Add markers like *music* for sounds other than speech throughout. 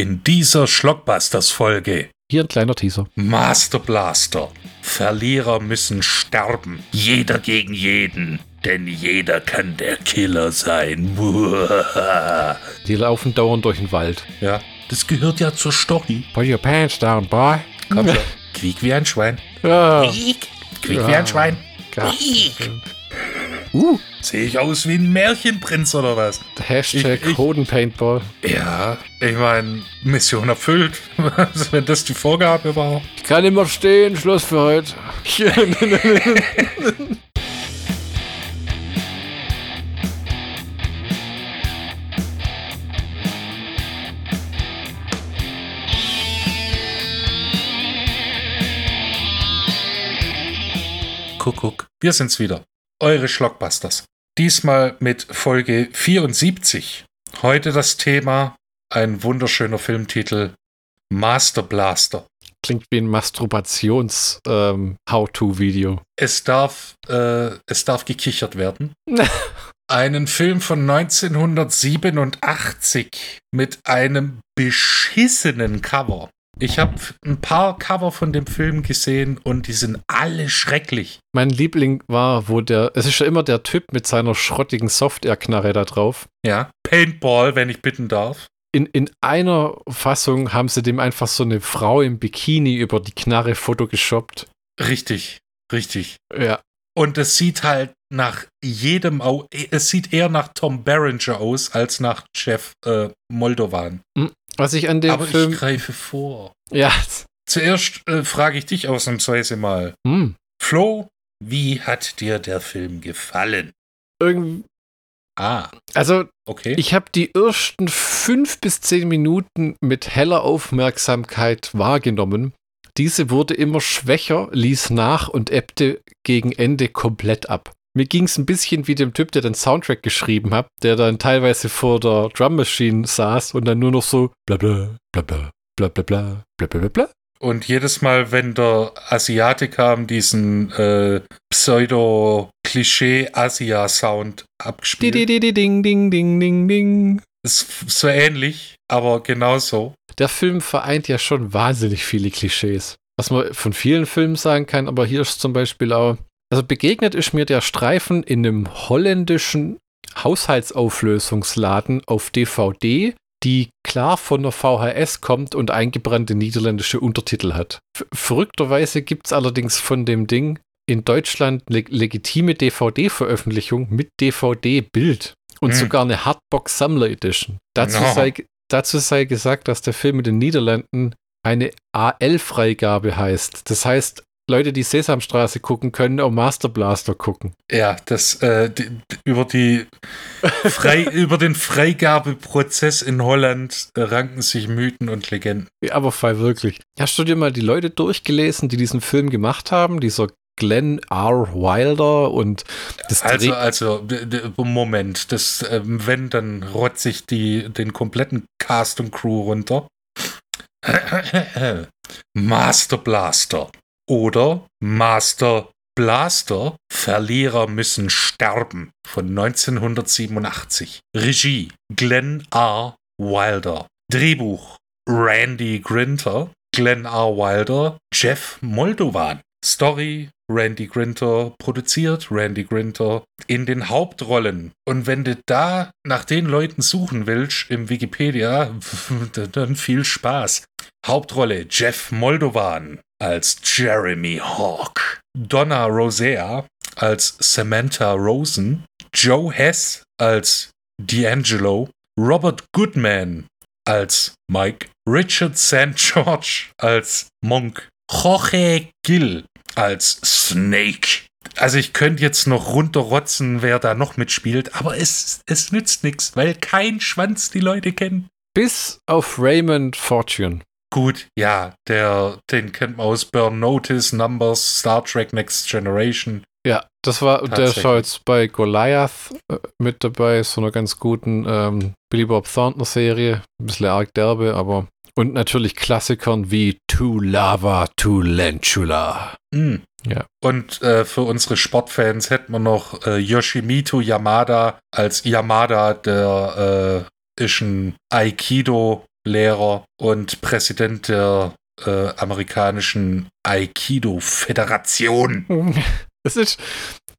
In dieser Schlockbusters-Folge Hier ein kleiner Teaser. Master Blaster. Verlierer müssen sterben. Jeder gegen jeden. Denn jeder kann der Killer sein. *laughs* Die laufen dauernd durch den Wald. ja, das gehört ja zur Story. Put your pants down, boy. Komm schon. *laughs* Quiek wie ein Schwein. Ja. Quiek. Quiek Ja. wie ein Schwein. Ja. Quiek. Uh, Sehe ich aus wie ein Märchenprinz oder was? Hashtag Ich- ich- Hodenpaintball. Ja, ich meine, Mission erfüllt. Also, *laughs* Wenn das die Vorgabe war. Ich kann immer stehen, Schluss für heute. Kuckuck. Wir sind's wieder. Eure Schlockbusters. Diesmal mit Folge 74. Heute das Thema, ein wunderschöner Filmtitel, Master Blaster. Klingt wie ein Masturbations-How-To-Video. Es darf, äh, es darf gekichert werden. *laughs* Einen Film von 1987 mit einem beschissenen Cover. Ich habe ein paar Cover von dem Film gesehen und die sind alle schrecklich. mein Liebling war, wo der, es ist ja immer der Typ mit seiner schrottigen Software-Knarre da drauf. Ja, Paintball, wenn ich bitten darf. In, in einer Fassung haben sie dem einfach so eine Frau im Bikini über die Knarre photogeshoppt. Richtig, richtig. Ja. Und es sieht halt nach jedem, es sieht eher nach Tom Berenger aus als nach Jeff äh, Moldovan. Was ich an dem Aber Film. ich greife vor. Ja. Zuerst äh, frage ich dich ausnahmsweise mal. Hm. Flo, wie hat dir der Film gefallen? Irgendwie. Ah, Also, okay. ich habe die ersten fünf bis zehn Minuten mit heller Aufmerksamkeit wahrgenommen. Diese wurde immer schwächer, ließ nach und ebbte gegen Ende komplett ab. Mir ging es ein bisschen wie dem Typ, der den Soundtrack geschrieben hat, der dann teilweise vor der Drum Machine saß und dann nur noch so bla bla bla bla bla bla bla bla bla bla. Und jedes Mal, wenn der Asiate kam, diesen äh, Pseudo-Klischee-Asia-Sound abgespielt. di, di, di, ding, ding, ding, ding, ding. Ist so ähnlich, aber genauso. Der Film vereint ja schon wahnsinnig viele Klischees. Was man von vielen Filmen sagen kann, aber hier ist zum Beispiel auch. Also begegnet ist mir der Streifen in einem holländischen Haushaltsauflösungsladen auf DVD, die klar von der VHS kommt und eingebrannte niederländische Untertitel hat. F verrückterweise gibt es allerdings von dem Ding in Deutschland eine legitime DVD-Veröffentlichung mit DVD-Bild und Hm. sogar eine Hardbox-Sammler-Edition. Dazu, No. sei, dazu sei gesagt, dass der Film in den Niederlanden eine AL-Freigabe heißt. Das heißt, Leute, die Sesamstraße gucken, können auch Master Blaster gucken. Ja, das äh, die, über die *laughs* frei, über den Freigabeprozess in Holland äh, ranken sich Mythen und Legenden. Ja, aber frei wirklich. Hast du dir mal die Leute durchgelesen, die diesen Film gemacht haben? Dieser Glenn R. Wilder und das Also, Dreh- also d- Moment, das ähm, wenn dann rotze ich die den kompletten Cast und Crew runter. *coughs* Master Blaster oder Master Blaster Verlierer müssen sterben von 1987. Regie Glenn R. Wilder. Drehbuch Randy Grinter, Glenn R. Wilder, Jeff Moldovan. Story Randy Grinter produziert, Randy Grinter in den Hauptrollen. Und wenn du da nach den Leuten suchen willst im Wikipedia, *laughs* dann viel Spaß. Hauptrolle Jeff Moldovan als Jeremy Hawk, Donna Rosea als Samantha Rosen, Joe Hess als D'Angelo, Robert Goodman als Mike, Richard St. George als Monk, Jorge Gill als Snake. Also ich könnte jetzt noch runterrotzen, wer da noch mitspielt, aber es, es nützt nichts, weil kein Schwanz die Leute kennt. bis auf Raymond Fortune. Gut, ja, der, den kennt man aus Burn Notice, Numbers, Star Trek Next Generation. Ja, das war, der Tatsächlich. ist auch jetzt bei Goliath äh, mit dabei, so einer ganz guten ähm, Billy Bob Thornton Serie. Ein bisschen arg derbe, aber. Und natürlich Klassikern wie To Lava, To Lentula. Mm. Ja. Und äh, für unsere Sportfans hätten wir noch äh, Yoshimito Yamada als Yamada, der äh, ist ein Aikido Lehrer und Präsident der äh, amerikanischen Aikido-Föderation. Es *laughs* ist,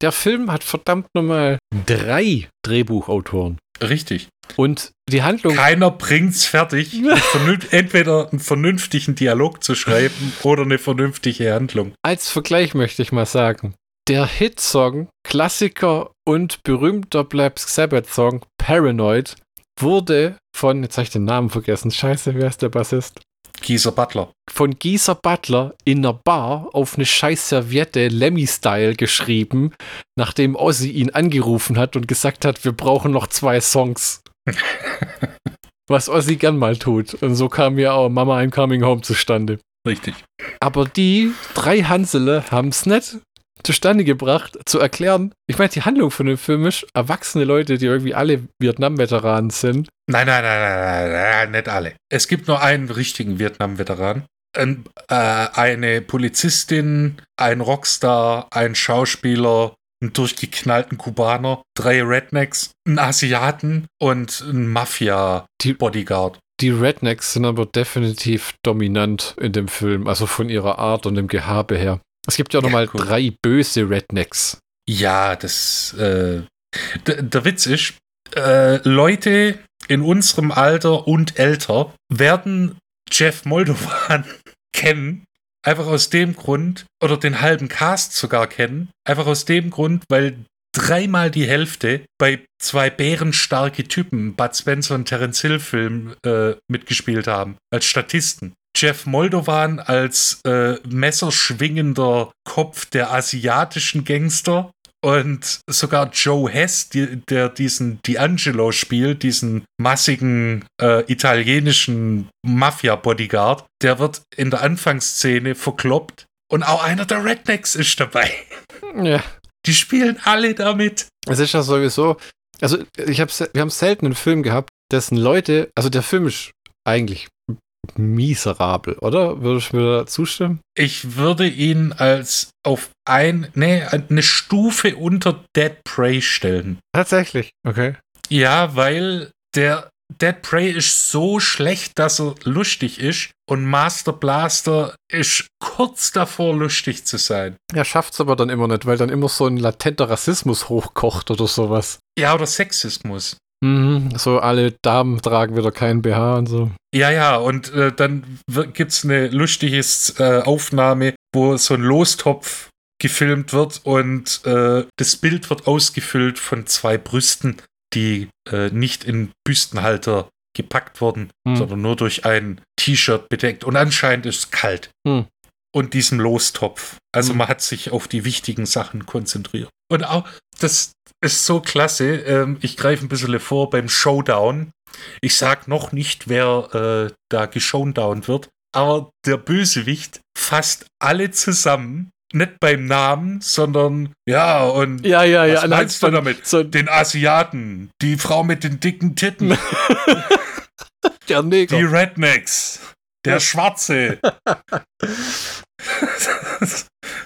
der Film hat verdammt nochmal drei Drehbuchautoren. Richtig. Und die Handlung. Keiner bringt's fertig, *laughs* entweder einen vernünftigen Dialog zu schreiben oder eine vernünftige Handlung. Als Vergleich möchte ich mal sagen: Der Hitsong, Klassiker und berühmter Black Sabbath-Song Paranoid wurde von, jetzt habe ich den Namen vergessen, scheiße, wer ist der Bassist? Gieser Butler. Von Gieser Butler in einer Bar auf eine scheiß Serviette Lemmy-Style geschrieben, nachdem Ozzy ihn angerufen hat und gesagt hat, wir brauchen noch zwei Songs. *laughs* Was Ozzy gern mal tut. Und so kam ja auch Mama I'm Coming Home zustande. Richtig. Aber die drei Hansele haben es nicht zustande gebracht, zu erklären. Ich meine, die Handlung von dem Film ist erwachsene Leute, die irgendwie alle Vietnam-Veteranen sind. Nein, nein, nein, nein, nein, nein, nicht alle. Es gibt nur einen richtigen Vietnam-Veteran. Ein, äh, eine Polizistin, ein Rockstar, ein Schauspieler, einen durchgeknallten Kubaner, drei Rednecks, einen Asiaten und ein Mafia-Bodyguard. Die Rednecks sind aber definitiv dominant in dem Film, also von ihrer Art und dem Gehabe her. Es gibt ja auch nochmal cool. drei böse Rednecks. Ja, das. Äh, der Witz ist, äh, Leute in unserem Alter und älter werden Jeff Moldovan *laughs* kennen. Einfach aus dem Grund, oder den halben Cast sogar kennen. Einfach aus dem Grund, weil dreimal die Hälfte bei zwei bärenstarke Typen, Bud Spencer und Terence Hill Film, äh, mitgespielt haben. Als Statisten. Jeff Moldovan als äh, messerschwingender Kopf der asiatischen Gangster und sogar Joe Hess, die, der diesen D'Angelo spielt, diesen massigen äh, italienischen Mafia-Bodyguard, der wird in der Anfangsszene verkloppt und auch einer der Rednecks ist dabei. Ja. Die spielen alle damit. Es ist ja sowieso, also ich hab, wir haben selten einen Film gehabt, dessen Leute, also der Film ist eigentlich miserabel, oder? Würdest du mir zustimmen? Ich würde ihn als auf ein, nee, eine Stufe unter Dead Prey stellen. Tatsächlich, okay. Ja, weil der Dead Prey ist so schlecht, dass er lustig ist und Master Blaster ist kurz davor, lustig zu sein. Er schafft es aber dann immer nicht, weil dann immer so ein latenter Rassismus hochkocht oder sowas. Ja, oder Sexismus. Mhm, so alle Damen tragen wieder keinen BH und so. Ja, ja, und äh, dann gibt es eine lustige äh, Aufnahme, wo so ein Lostopf gefilmt wird und äh, das Bild wird ausgefüllt von zwei Brüsten, die äh, nicht in Büstenhalter gepackt wurden, hm. sondern nur durch ein T-Shirt bedeckt. Und anscheinend ist es kalt. Hm. Und diesem Lostopf. Also hm. man hat sich auf die wichtigen Sachen konzentriert. Und auch das, ist so klasse. Ähm, ich greife ein bisschen vor beim Showdown. Ich sag noch nicht, wer äh, da geshowdown wird, aber der Bösewicht fasst alle zusammen. Nicht beim Namen, sondern ja, und ja, ja, ja, was meinst du damit? So den Asiaten, die Frau mit den dicken Titten, *laughs* der Neger. die Rednecks, der Schwarze. *laughs*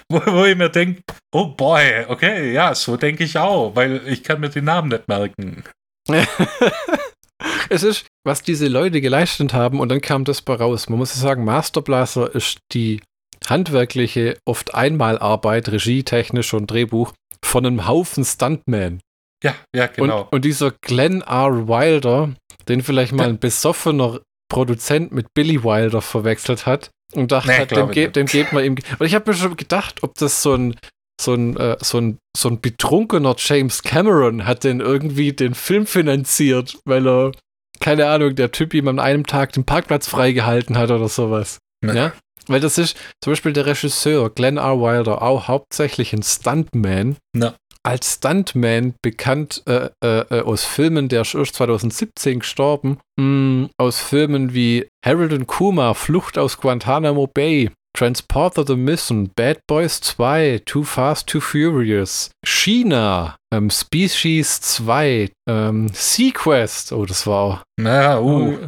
wo, wo ich mir denke, oh boy, okay, ja, so denke ich auch, weil ich kann mir den Namen nicht merken. *laughs* es ist, was diese Leute geleistet haben und dann kam das bei raus. Man muss sagen, Masterblaster ist die handwerkliche, oft Einmalarbeit, regietechnisch und Drehbuch von einem Haufen Stuntman. Ja, ja, genau. Und, und dieser Glenn R. Wilder, den vielleicht mal ein besoffener Produzent mit Billy Wilder verwechselt hat, und dachte, nee, dem, ge dem geht man ihm. Und ich habe mir schon gedacht, ob das so ein, so ein, äh, so ein, so ein betrunkener James Cameron hat denn irgendwie den Film finanziert, weil er, keine Ahnung, der Typ ihm an einem Tag den Parkplatz freigehalten hat oder sowas. Nee. Ja? Weil das ist zum Beispiel der Regisseur Glenn R. Wilder auch hauptsächlich ein Stuntman. Ja als Stuntman bekannt äh, äh, äh aus Filmen, der ist erst 2017 gestorben, mh, hm, aus Filmen wie Harold und Kuma, Flucht aus Guantanamo Bay, Transporter the Mission, Bad Boys 2, Too Fast, Too Furious, China, ähm, Species 2, ähm, Sequest, oh, das war. Na, uh.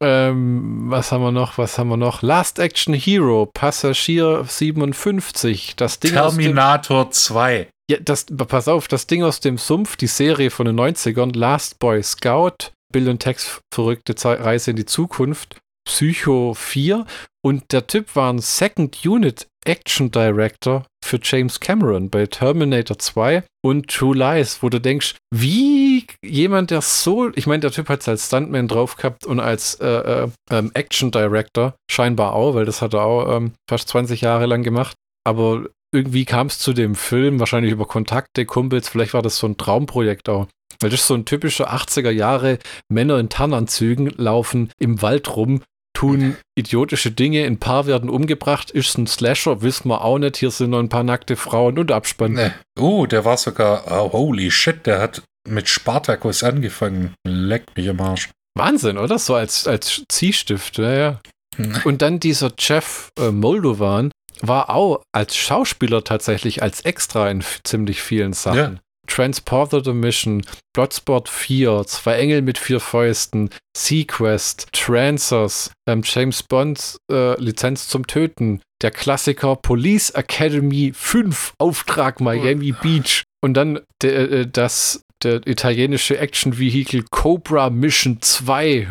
Ähm, was haben wir noch? Was haben wir noch? Last Action Hero, Passagier 57, das Ding Terminator 2. Ja, das, pass auf, das Ding aus dem Sumpf, die Serie von den 90ern, Last Boy Scout, Bill und Tex verrückte Ze Reise in die Zukunft, Psycho 4 und der Typ war ein Second Unit Action Director für James Cameron bei Terminator 2 und True Lies, wo du denkst, wie jemand, der so, ich meine, der Typ hat es als Stuntman drauf gehabt und als äh, äh, ähm, Action Director scheinbar auch, weil das hat er auch ähm, fast 20 Jahre lang gemacht, aber irgendwie kam es zu dem Film, wahrscheinlich über Kontakte, Kumpels, vielleicht war das so ein Traumprojekt auch. Weil das ist so ein typischer 80er Jahre Männer in Tarnanzügen laufen im Wald rum, tun idiotische Dinge, ein paar werden umgebracht, ist ein Slasher, wissen wir auch nicht, hier sind noch ein paar nackte Frauen und Abspann. Nee. Oh, der war sogar, oh, holy shit, der hat mit Spartacus angefangen. Leckt mich am Arsch. Wahnsinn, oder? So als, als Ziehstift, ja, ja. Und dann dieser Jeff äh, Moldovan war auch als Schauspieler tatsächlich als Extra in ziemlich vielen Sachen. Ja. Transporter the Mission, Bloodsport 4, Zwei Engel mit vier Fäusten, Sequest, Trancers, ähm, James Bond, äh, Lizenz zum Töten, der Klassiker Police Academy 5, Auftrag Miami Beach. Und dann der, äh, das, der italienische Action-Vehikel Cobra Mission 2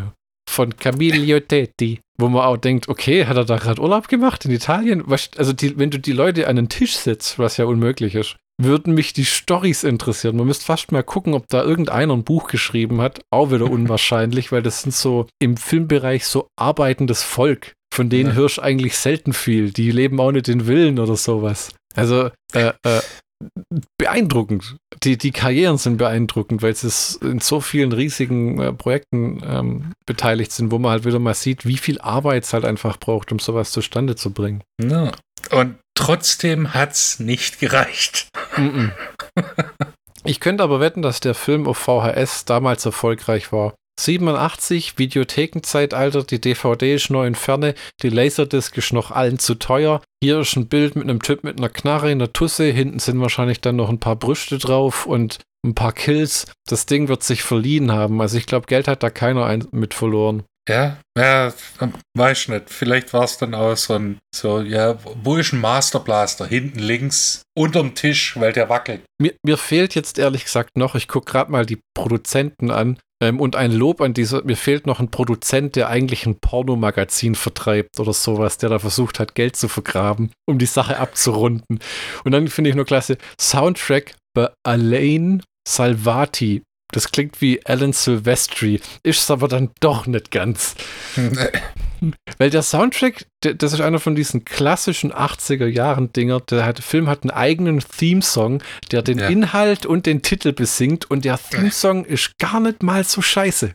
von Camillo Tetti, wo man auch denkt, okay, hat er da gerade Urlaub gemacht in Italien? Was, also die, wenn du die Leute an den Tisch setzt, was ja unmöglich ist, würden mich die Storys interessieren. Man müsste fast mal gucken, ob da irgendeiner ein Buch geschrieben hat. Auch wieder *laughs* unwahrscheinlich, weil das sind so im Filmbereich so arbeitendes Volk. Von denen Ja. hörst eigentlich selten viel. Die leben auch nicht in Willen oder sowas. Also, äh, äh, beeindruckend. Die, die Karrieren sind beeindruckend, weil sie in so vielen riesigen äh, Projekten ähm, beteiligt sind, wo man halt wieder mal sieht, wie viel Arbeit es halt einfach braucht, um sowas zustande zu bringen. Ja. Und trotzdem hat's nicht gereicht. Ich könnte aber wetten, dass der Film auf VHS damals erfolgreich war. 87, Videothekenzeitalter, die DVD ist noch in Ferne, die Laserdisc ist noch allen zu teuer. Hier ist ein Bild mit einem Typ mit einer Knarre in der Tusse, hinten sind wahrscheinlich dann noch ein paar Brüste drauf und ein paar Kills. Das Ding wird sich verliehen haben. Also ich glaube, Geld hat da keiner ein mit verloren. Ja, ja, weiß nicht. Vielleicht war es dann auch so ein, so, ja, wo ist ein Master Blaster? Hinten links, unterm Tisch, weil der wackelt. Mir, mir fehlt jetzt ehrlich gesagt noch, ich gucke gerade mal die Produzenten an ähm, und ein Lob an dieser, mir fehlt noch ein Produzent, der eigentlich ein Pornomagazin vertreibt oder sowas, der da versucht hat, Geld zu vergraben, um die Sache abzurunden. Und dann finde ich nur klasse, Soundtrack bei Alain Salvati. Das klingt wie Alan Silvestri, ist es aber dann doch nicht ganz. Weil der Soundtrack, das ist einer von diesen klassischen 80er Jahren Dinger. Der hat, Film hat einen eigenen Theme-Song, der den Ja. Inhalt und den Titel besingt und der Theme-Song ist gar nicht mal so scheiße.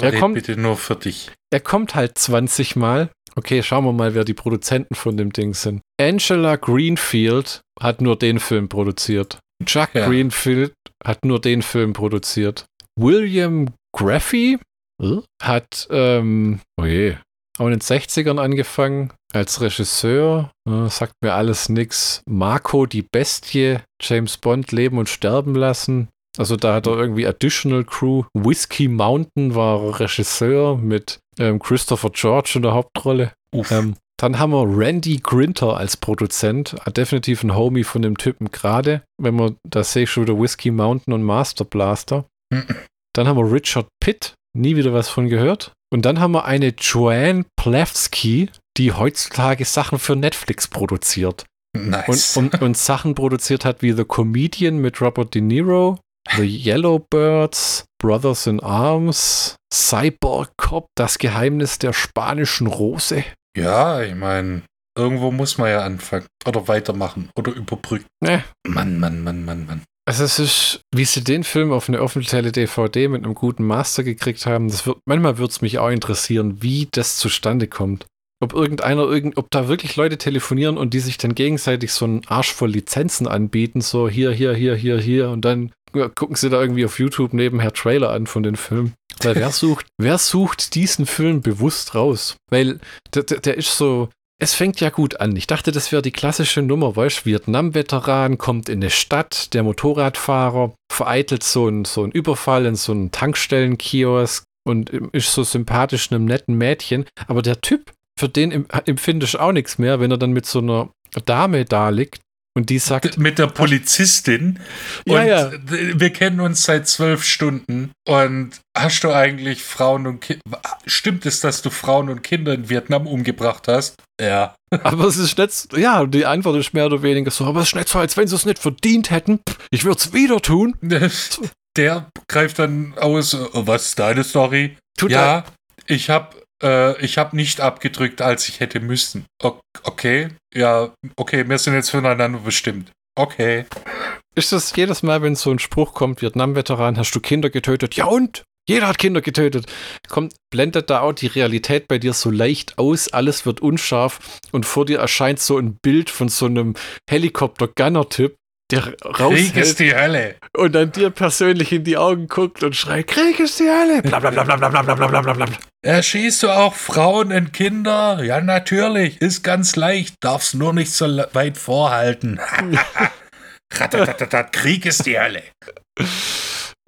Er Red kommt- bitte nur für dich. Er kommt halt 20 Mal. Okay, schauen wir mal, wer die Produzenten von dem Ding sind. Angela Greenfield hat nur den Film produziert. Chuck Ja. Greenfield hat nur den Film produziert. William Graffy äh, hat, ähm, oh je, auch in den 60ern angefangen als Regisseur. Äh, sagt mir alles nix. Marco die Bestie, James Bond leben und sterben lassen. Also da hat er irgendwie Additional Crew. Whiskey Mountain war Regisseur mit ähm, Christopher George in der Hauptrolle. Uff. Ähm, dann haben wir Randy Grinter als Produzent, äh, definitiv ein Homie von dem Typen gerade. Wenn man, da sehe ich schon wieder Whiskey Mountain und Master Blaster. Dann haben wir Richard Pitt, nie wieder was von gehört. Und dann haben wir eine Joanne Plevsky, die heutzutage Sachen für Netflix produziert. Und, nice. und, und Sachen produziert hat wie The Comedian mit Robert De Niro, The Yellowbirds, Brothers in Arms, Cyborg Cop, Das Geheimnis der spanischen Rose. Ja, ich meine, irgendwo muss man ja anfangen. Oder weitermachen. Oder überbrücken. Ne. Mann, Mann, Mann, Mann, Mann. Also es ist, wie sie den Film auf eine offizielle DVD mit einem guten Master gekriegt haben, das wird, manchmal würde es mich auch interessieren, wie das zustande kommt. Ob irgendeiner, irgend, ob da wirklich Leute telefonieren und die sich dann gegenseitig so einen Arsch voll Lizenzen anbieten, so hier, hier, hier, hier, hier und dann gucken sie da irgendwie auf YouTube nebenher Trailer an von den Filmen. Weil wer sucht, wer sucht diesen Film bewusst raus? Weil der, der, ist so, es fängt ja gut an. Ich dachte, das wäre die klassische Nummer, weißt Vietnam-Veteran kommt in eine Stadt, der Motorradfahrer vereitelt so einen so einen Überfall in so einen Tankstellenkiosk und ist so sympathisch einem netten Mädchen. Aber der Typ, für den em- empfinde ich auch nichts mehr, wenn er dann mit so einer Dame da liegt Und die sagt, mit der Polizistin. Ja, und ja. wir kennen uns seit zwölf Stunden. Und hast du eigentlich Frauen und Kinder. Stimmt es, dass du Frauen und Kinder in Vietnam umgebracht hast? Ja. *laughs* aber es ist nicht, ja, die Antwort ist mehr oder weniger so, aber es ist nicht so, als wenn sie es nicht verdient hätten. Ich würde es wieder tun. *laughs* Der greift dann aus. äh, Was ist deine Story? Tut ja, ich habe äh, ich hab nicht abgedrückt, als ich hätte müssen. O okay, ja, okay, wir sind jetzt füreinander bestimmt. Okay. Ist das jedes Mal, wenn so ein Spruch kommt, Vietnam-Veteran, hast du Kinder getötet? Ja und? Jeder hat Kinder getötet. Kommt, blendet da auch die Realität bei dir so leicht aus, alles wird unscharf und vor dir erscheint so ein Bild von so einem Helikopter-Gunner-Typ, der Krieg ist raushält die Hölle. und dann dir persönlich in die Augen guckt und schreit, Krieg ist die Hölle. Bla bla bla bla bla bla bla bla bla bla. Erschießt du auch Frauen und Kinder? Ja, natürlich. Ist ganz leicht. Darf's nur nicht so weit vorhalten. Krieg ist die Hölle.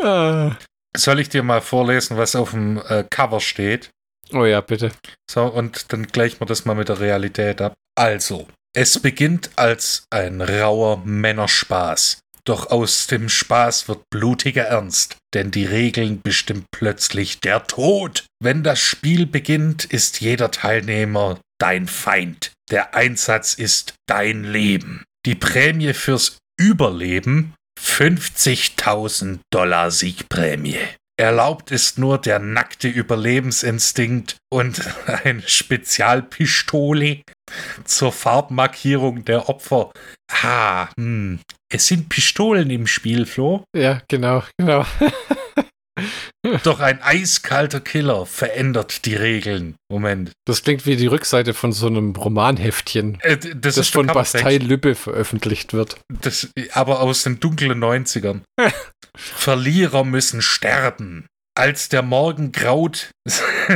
Ah. Soll ich dir mal vorlesen, was auf dem äh, Cover steht? Oh ja, bitte. So, und dann gleichen wir das mal mit der Realität ab. Also, es beginnt als ein rauer Männerspaß. Doch aus dem Spaß wird blutiger Ernst, denn die Regeln bestimmt plötzlich der Tod. Wenn das Spiel beginnt, ist jeder Teilnehmer dein Feind. Der Einsatz ist dein Leben. Die Prämie fürs Überleben 50.000 Dollar Siegprämie. Erlaubt ist nur der nackte Überlebensinstinkt und *laughs* eine Spezialpistole zur Farbmarkierung der Opfer. Ah, hm. Es sind Pistolen im Spiel, Flo. Ja, genau, genau. *laughs* Doch ein eiskalter Killer verändert die Regeln. Moment. Das klingt wie die Rückseite von so einem Romanheftchen, Äh, das, das von. Bastei Lübbe veröffentlicht wird. Das, aber aus den dunklen 90ern. *laughs* Verlierer müssen sterben. Als der Morgen graut,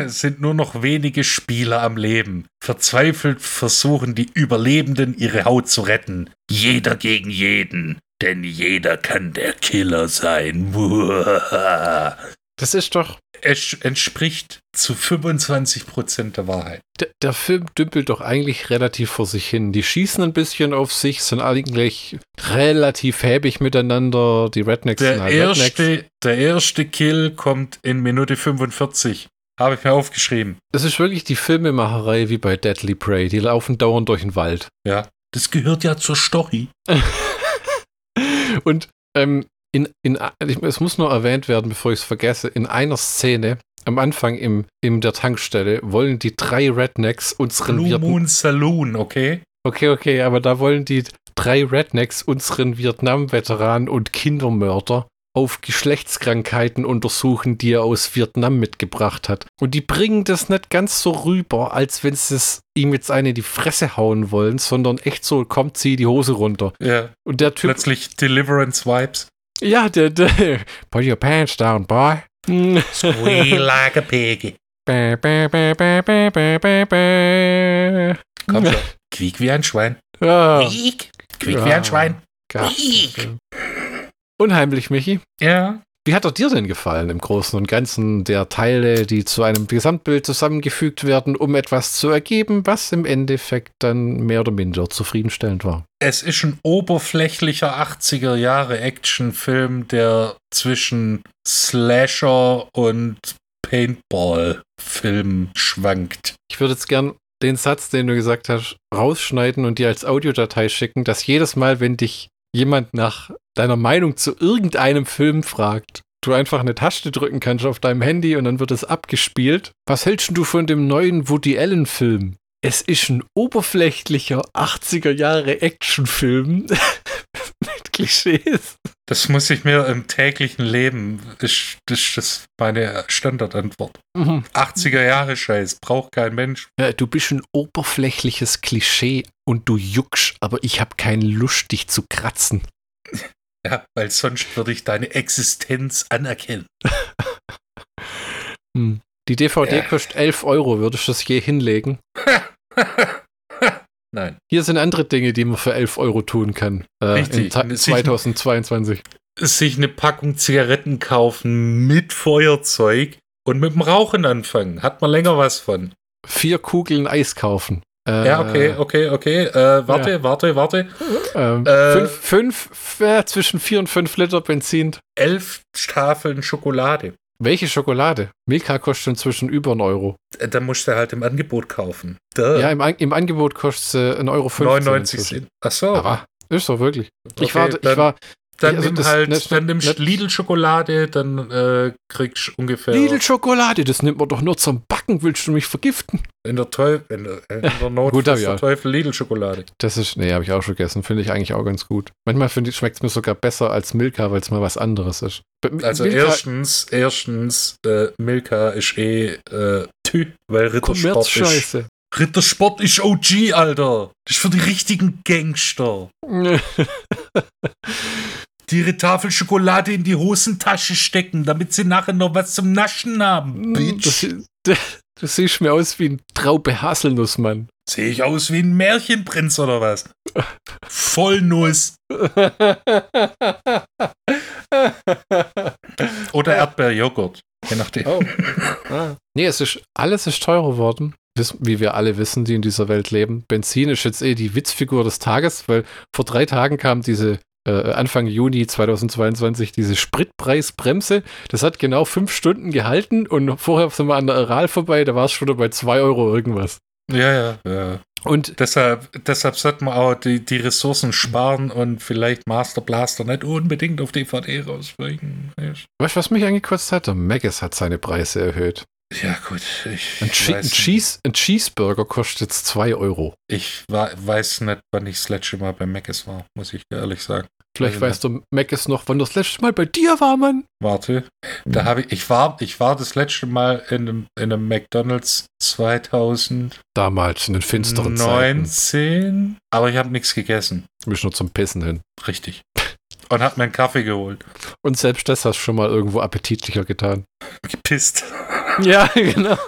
*laughs* sind nur noch wenige Spieler am Leben. Verzweifelt versuchen die Überlebenden ihre Haut zu retten. Jeder gegen jeden. Denn jeder kann der Killer sein. *laughs* Das ist doch. Es entspricht zu 25% der Wahrheit. Der, der Film dümpelt doch eigentlich relativ vor sich hin. Die schießen ein bisschen auf sich, sind eigentlich relativ häbig miteinander. Die Rednecks sind Der halt Rednecks. erste, der erste Kill kommt in Minute 45. Habe ich mir aufgeschrieben. Es ist wirklich die Filmemacherei wie bei Deadly Prey. Die laufen dauernd durch den Wald. Ja. Das gehört ja zur Story. *laughs* Und ähm, in, in, es muss nur erwähnt werden, bevor ich es vergesse, in einer Szene am Anfang im, in der Tankstelle wollen die drei Rednecks unseren Blue Vietnam Moon Saloon, okay? Okay, okay, aber da wollen die drei Rednecks unseren Vietnam-Veteranen und Kindermörder auf Geschlechtskrankheiten untersuchen, die er aus Vietnam mitgebracht hat. Und die bringen das nicht ganz so rüber, als wenn sie es ihm jetzt eine in die Fresse hauen wollen, sondern echt so, kommt sie die Hose runter. Ja. Und der Typ, Plötzlich Deliverance Vibes. ja, der, der, put your pants down, boy. Squeal like a piggy. Bäh, bäh, bäh, bäh, bäh, bäh, bäh, bäh. Komm schon. Quiek wie ein Schwein. Ja, Quiek. Quiek Ja. wie ein Schwein. Gott. Unheimlich, Michi. Ja. Wie hat er dir denn gefallen im Großen und Ganzen der Teile, die zu einem Gesamtbild zusammengefügt werden, um etwas zu ergeben, was im Endeffekt dann mehr oder minder zufriedenstellend war? Es ist ein oberflächlicher 80er Jahre Actionfilm, der zwischen Slasher und Paintball-Film schwankt. Ich würde jetzt gern den Satz, den du gesagt hast, rausschneiden und dir als Audiodatei schicken, dass jedes Mal, wenn dich jemand nach deiner Meinung zu irgendeinem Film fragt, du einfach eine Taste drücken kannst auf deinem Handy und dann wird es abgespielt. Was hältst du von dem neuen Woody Allen Film? Es ist ein oberflächlicher 80er Jahre Actionfilm *laughs* *laughs* mit Klischees. Das muss ich mir im täglichen Leben, das, das ist meine Standardantwort. Mhm. 80er Jahre Scheiß, braucht kein Mensch. Ja, du bist ein oberflächliches Klischee und du juckst, aber ich habe keine Lust, dich zu kratzen. Ja, weil sonst würde ich deine Existenz anerkennen. *laughs* Hm. Die DVD Ja. kostet 11 Euro. Würdest du das je hinlegen? *laughs* Nein. Hier sind andere Dinge, die man für 11 Euro tun kann. Äh, Richtig. in Ta- Sich- 2022. Sich eine Packung Zigaretten kaufen mit Feuerzeug und mit dem Rauchen anfangen. Hat man länger was von. Vier Kugeln Eis kaufen. Äh, Ja, okay, okay, okay. Äh, warte, Ja. warte, warte. Ähm, Äh, fünf, fünf, zwischen vier und fünf Liter Benzin. Elf Tafeln Schokolade. Welche Schokolade? Milka kostet inzwischen über einen Euro. Äh, Da musst du halt im Angebot kaufen. Duh. Ja, im, An- im Angebot kostet sie 1,15 Euro. 99 inzwischen. Cent. Ach so. Aber ist doch wirklich. Ich Okay, war, ich war Dann also nimm das- halt, das- dann nimmst Lidl-Schokolade, dann äh, kriegst du ungefähr Lidl Schokolade, das nimmt man doch nur zum Backen. Willst du mich vergiften? in der Teufel, in der, in der Not Gut, ich der. Teufel Lidl-Schokolade. Das ist, nee, habe ich auch schon gegessen. Finde ich eigentlich auch ganz gut. Manchmal schmeckt es mir sogar besser als Milka, weil es mal was anderes ist. Also Milka, erstens, erstens, äh, Milka ist eh äh, Tü, weil Rittersport ist. Kommerzscheiße. Rittersport ist OG, Alter. Das ist für die richtigen Gangster. *laughs* Die ihre Tafel Schokolade in die Hosentasche stecken, damit sie nachher noch was zum Naschen haben. Bitch. Das, du siehst mir aus wie ein Traube Haselnuss, Mann. Sehe ich aus wie ein Märchenprinz oder was? Vollnuss. Oder Erdbeerjoghurt. Je nachdem. oh. ah. Nee, es ist, alles ist teurer geworden. Wie wir alle wissen, die in dieser Welt leben. Benzin ist jetzt eh die Witzfigur des Tages, weil vor drei Tagen kam diese, äh, Anfang Juni 2022, diese Spritpreisbremse. Das hat genau fünf Stunden gehalten und vorher sind wir an der Aral vorbei, da war es schon bei zwei Euro irgendwas. Ja, ja, ja. Und Deshalb, deshalb sollte man auch die, die Ressourcen sparen und vielleicht Master Blaster nicht unbedingt auf DVD rausbringen. weißt du, was mich angekotzt hat? Der Maggis hat seine Preise erhöht. Ja, gut. Ein, Che ein, Cheese, ein Cheeseburger kostet jetzt 2 Euro. ich weiß nicht, wann ich das letzte Mal bei Mc's war, muss ich ehrlich sagen. Vielleicht Also, weiß der Maggis noch, wann das letzte Mal bei dir war, Mann. Warte. Da habe ich, ich war, ich war das letzte Mal in einem, in einem McDonalds 2019, Damals in den finsteren Zeiten. aber ich habe nichts gegessen. Du bist nur zum Pissen hin. Richtig. Und habe mir einen Kaffee geholt. Und selbst das hast du schon mal irgendwo appetitlicher getan. Gepisst. Ja, *laughs* genau.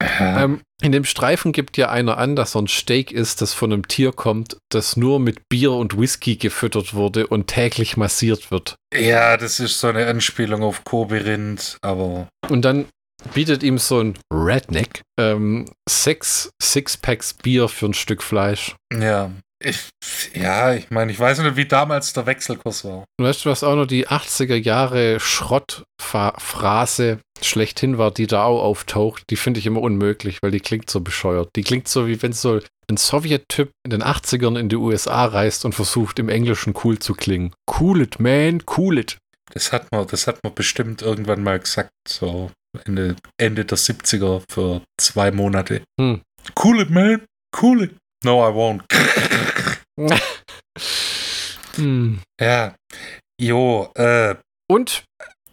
ähm, in dem Streifen gibt ja einer an, dass er ein Steak ist, das von einem Tier kommt, das nur mit Bier und Whisky gefüttert wurde und täglich massiert wird. ja, das ist so eine Anspielung auf Kobe Rind, aber Und dann bietet ihm so ein Redneck ähm, sechs Sixpacks Bier für ein Stück Fleisch. ja. Ich, ja, ich meine, ich weiß nicht, wie damals der Wechselkurs war. Und weißt du, was auch noch die 80er Jahre Schrottphrase schlechthin war, die da auch auftaucht? Die finde ich immer unmöglich, weil die klingt so bescheuert. Die klingt so, wie wenn so ein Sowjet-Typ in den 80ern in die USA reist und versucht, im Englischen cool zu klingen. Cool it, man, cool it. Das hat man, das hat man bestimmt irgendwann mal gesagt, so Ende, Ende der 70er für zwei Monate. Hm. Cool it, man. Cool it. No, I won't. *laughs* hm. Ja. Jo, äh, Und,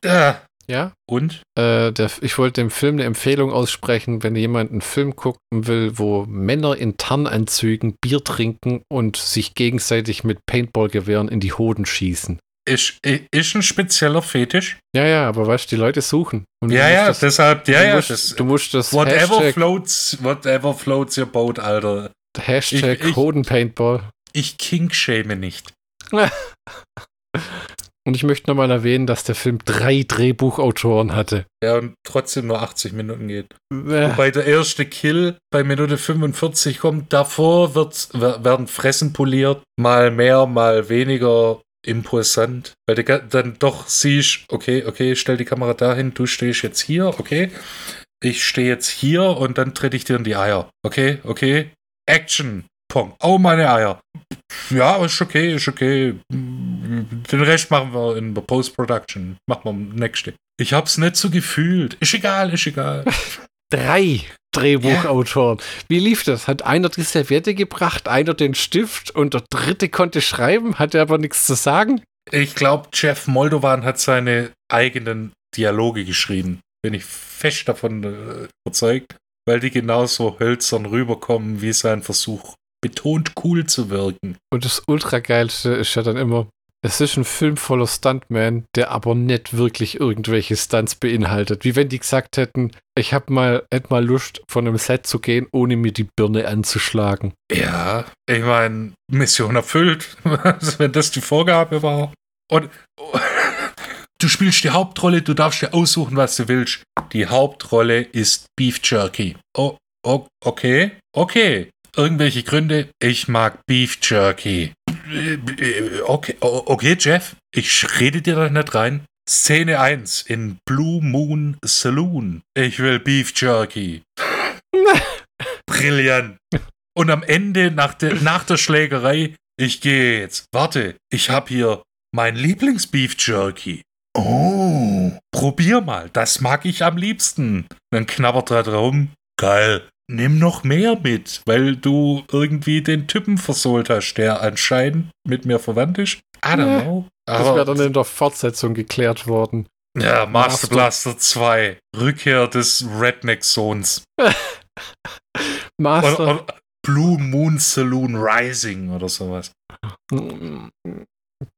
äh. ja, Und? Äh, der, ich wollte dem Film eine Empfehlung aussprechen, wenn jemand einen Film gucken will, wo Männer in Tarnanzügen Bier trinken und sich gegenseitig mit Paintballgewehren in die Hoden schießen. Ist, ist ein spezieller Fetisch? Ja, ja, aber weißt du, die Leute suchen. Ja, ja, das, deshalb, ja, du, ja, musst, das. du musst das Whatever Hashtag, floats, whatever floats your boat, Alter. Hashtag Ich- ich- Hoden-Paintball. Ich kinkshame nicht. *laughs* Und ich möchte nochmal erwähnen, dass der Film drei Drehbuchautoren hatte. Ja, und trotzdem nur 80 Minuten geht. Äh, Wobei der erste Kill bei Minute 45 kommt. Davor werden Fressen poliert. Mal mehr, mal weniger imposant. Weil du dann doch siehst, okay, okay, stell die Kamera dahin, du stehst jetzt hier, okay. Ich stehe jetzt hier und dann trete ich dir in die Eier. Okay, okay. Action. Pong. Oh, meine Eier. Ja, ist okay, ist okay. Den Rest machen wir in der Post-Production. Machen wir nächste. Ich hab's nicht so gefühlt. Ist egal, ist egal. *laughs* drei Drehbuchautoren. Wie lief das? Hat einer die Serviette gebracht, einer den Stift und der dritte konnte schreiben, hatte aber nichts zu sagen? Ich glaube, Jeff Moldovan hat seine eigenen Dialoge geschrieben. Bin ich fest davon äh, überzeugt, weil die genauso hölzern rüberkommen wie sein Versuch, betont cool zu wirken. Und das Ultrageilste ist ja dann immer, es ist ein Film voller Stuntmen, der aber nicht wirklich irgendwelche Stunts beinhaltet. Wie wenn die gesagt hätten, ich hab mal, hätte mal Lust, von einem Set zu gehen, ohne mir die Birne anzuschlagen. Ja, ich meine, Mission erfüllt, *laughs* wenn das die Vorgabe war. Und *laughs* du spielst die Hauptrolle, du darfst dir aussuchen, was du willst. Die Hauptrolle ist Beef Jerky. Oh, oh okay, okay. Irgendwelche Gründe? Ich mag Beef Jerky. Okay, okay, Jeff, ich rede dir da nicht rein. Szene 1 in Blue Moon Saloon. Ich will Beef Jerky. *laughs* Brillant. Und am Ende, nach, de, nach der Schlägerei, ich gehe jetzt. Warte, ich habe hier mein Lieblingsbeef Jerky. Oh, probier mal, das mag ich am liebsten. Dann knabbert er drum. Geil. Nimm noch mehr mit, weil du irgendwie den Typen versohlt hast, der anscheinend mit mir verwandt ist. I don't know. Das wäre dann in der Fortsetzung geklärt worden. ja, Master Master. Blaster 2. Rückkehr des Redneck-Sohns. *laughs* Master. Oder, oder Blue Moon Saloon Rising oder sowas.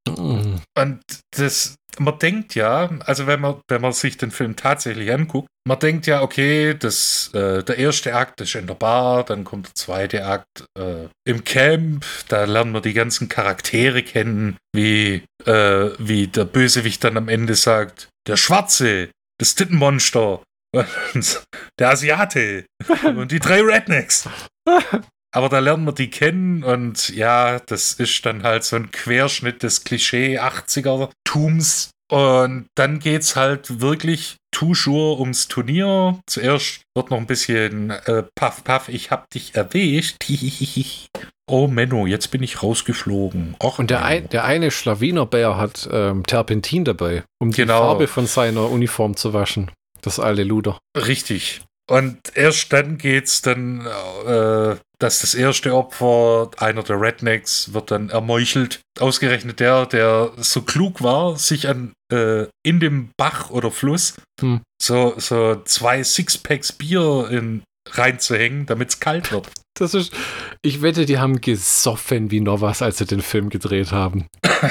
Und das, man denkt ja, also wenn man, wenn man sich den Film tatsächlich anguckt, man denkt ja, okay, das, äh, der erste Akt ist in der Bar, dann kommt der zweite Akt äh, im Camp, da lernen wir die ganzen Charaktere kennen, wie, äh, wie der Bösewicht dann am Ende sagt, der Schwarze, das Tittenmonster, *laughs* der Asiate und die drei Rednecks. *laughs* Aber da lernen wir die kennen und ja, das ist dann halt so ein Querschnitt des Klischee 80er-Tums. Und dann geht's halt wirklich toujours ums Turnier. Zuerst wird noch ein bisschen äh, Paff, Paff, ich hab dich erwischt. *laughs* oh Menno, jetzt bin ich rausgeflogen. Och, Und der, ein, der eine Schlawinerbär hat ähm, Terpentin dabei, um die Genau. Farbe von seiner Uniform zu waschen. Das alte Luder. Richtig. Und erst dann geht's dann, äh, dass das erste Opfer, einer der Rednecks, wird dann ermeuchelt. Ausgerechnet der, der so klug war, sich an äh, in dem Bach oder Fluss Hm. so, so zwei Sixpacks Bier in, reinzuhängen, damit's kalt wird. Das ist, ich wette, die haben gesoffen wie noch was, als sie den Film gedreht haben.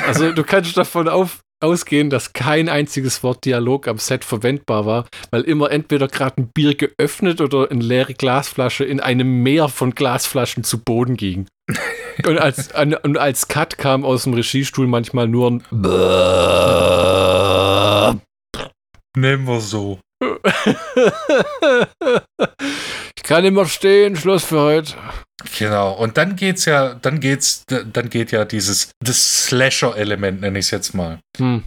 Also du kannst davon auf, ausgehen, dass kein einziges Wort Dialog am Set verwendbar war, weil immer entweder gerade ein Bier geöffnet oder eine leere Glasflasche in einem Meer von Glasflaschen zu Boden ging. *laughs* Und als, an, und als Cut kam aus dem Regiestuhl manchmal nur ein Nehmen wir so. *laughs* Ich kann immer stehen, Schluss für heute. Genau. Und dann geht's ja, dann geht's, dann geht ja dieses, das Slasher-Element, nenne ich es jetzt mal. Hm.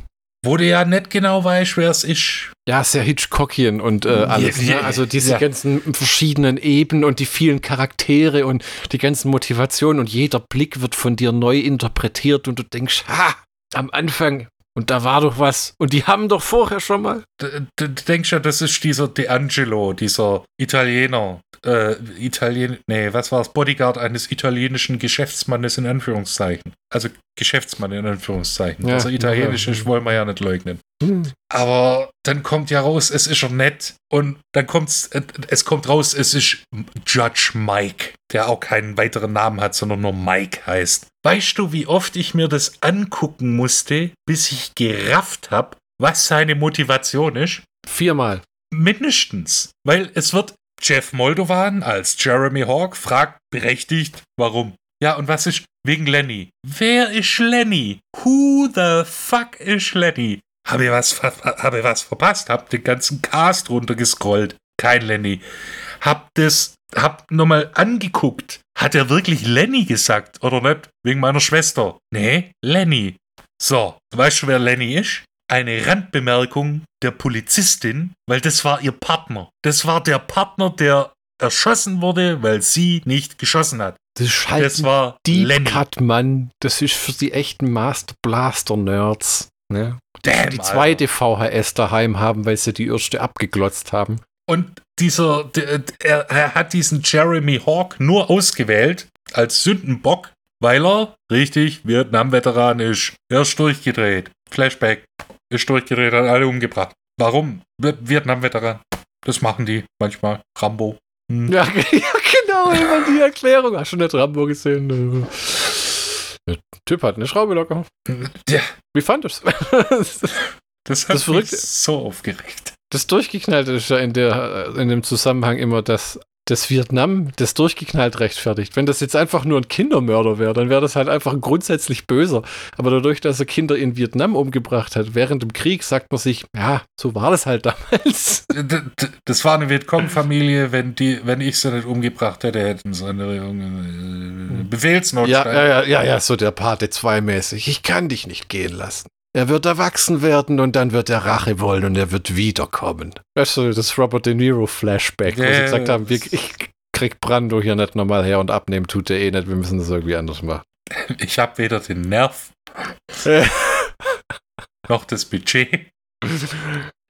Wo du ja nicht genau weißt, wer es ist. Ja, sehr Hitchcockian und äh, alles. Ja, ne? Also diese ja. ganzen verschiedenen Ebenen und die vielen Charaktere und die ganzen Motivationen und jeder Blick wird von dir neu interpretiert und du denkst, ha, am Anfang und da war doch was und die haben doch vorher schon mal. Du denkst ja, das ist dieser D'Angelo, dieser Italiener. Äh, Italien, nee, was war es? Bodyguard eines italienischen Geschäftsmannes in Anführungszeichen. Also Geschäftsmann in Anführungszeichen. Ja, also italienisch ja, wollen wir ja nicht leugnen. Hm. Aber dann kommt ja raus, es ist schon nett. Und dann kommt's, äh, es kommt raus, es ist Judge Mike, der auch keinen weiteren Namen hat, sondern nur Mike heißt. Weißt du, wie oft ich mir das angucken musste, bis ich gerafft habe, was seine Motivation ist? Viermal. Mindestens. Weil es wird Jeff Moldovan als Jeremy Hawk fragt berechtigt, warum. Ja, und was ist wegen Lenny? Wer ist Lenny? Who the fuck ist Lenny? Habe ich was, habe was verpasst? Hab den ganzen Cast runtergescrollt. Kein Lenny. Hab das, hab nochmal angeguckt. Hat er wirklich Lenny gesagt oder nicht? Wegen meiner Schwester. Nee, Lenny. So, weißt du, wer Lenny ist? Eine Randbemerkung der Polizistin, weil das war ihr Partner. Das war der Partner, der erschossen wurde, weil sie nicht geschossen hat. Das ist halt Das war Deep Lenny. Cut, Mann. Das ist für die echten Master Blaster Nerds. Ne? Damn, Die Alter. zweite VHS daheim haben, weil sie die erste abgeglotzt haben. Und dieser, der, er, er hat diesen Jeremy Hawk nur ausgewählt als Sündenbock, weil er, richtig, Vietnam-Veteran ist. Er ist durchgedreht. Flashback. Ist durchgedreht, hat alle umgebracht. Warum? Vi- Vietnam-Veteran. Das machen die manchmal. Rambo. Hm. Ja, *laughs* ja genau, *laughs* immer die Erklärung. Hast du nicht Rambo gesehen? Der Typ hat eine Schraube locker. Ja, Wie fand es? *laughs* das hat Das mich so aufgeregt. Das Durchgeknallte ist ja in, der, in dem Zusammenhang immer, dass das Vietnam das durchgeknallt rechtfertigt. Wenn das jetzt einfach nur ein Kindermörder wäre, dann wäre das halt einfach grundsätzlich böser. Aber dadurch, dass er Kinder in Vietnam umgebracht hat, während dem Krieg, sagt man sich, ja, so war das halt *laughs* damals. Das war eine Vietcong-Familie, wenn, die, wenn ich sie nicht umgebracht hätte, hätten sie eine äh, Befehlsnotstand. Ja, ja, ja, ja, so der Pate 2 mäßig. Ich kann dich nicht gehen lassen. Er wird erwachsen werden und dann wird er Rache wollen und er wird wiederkommen. Weißt du, das Robert De Niro Flashback, wo sie gesagt haben, wir, ich krieg Brando hier nicht nochmal her und abnehmen tut er eh nicht, wir müssen das irgendwie anders machen. *laughs* Ich habe weder den Nerv *laughs* noch das Budget.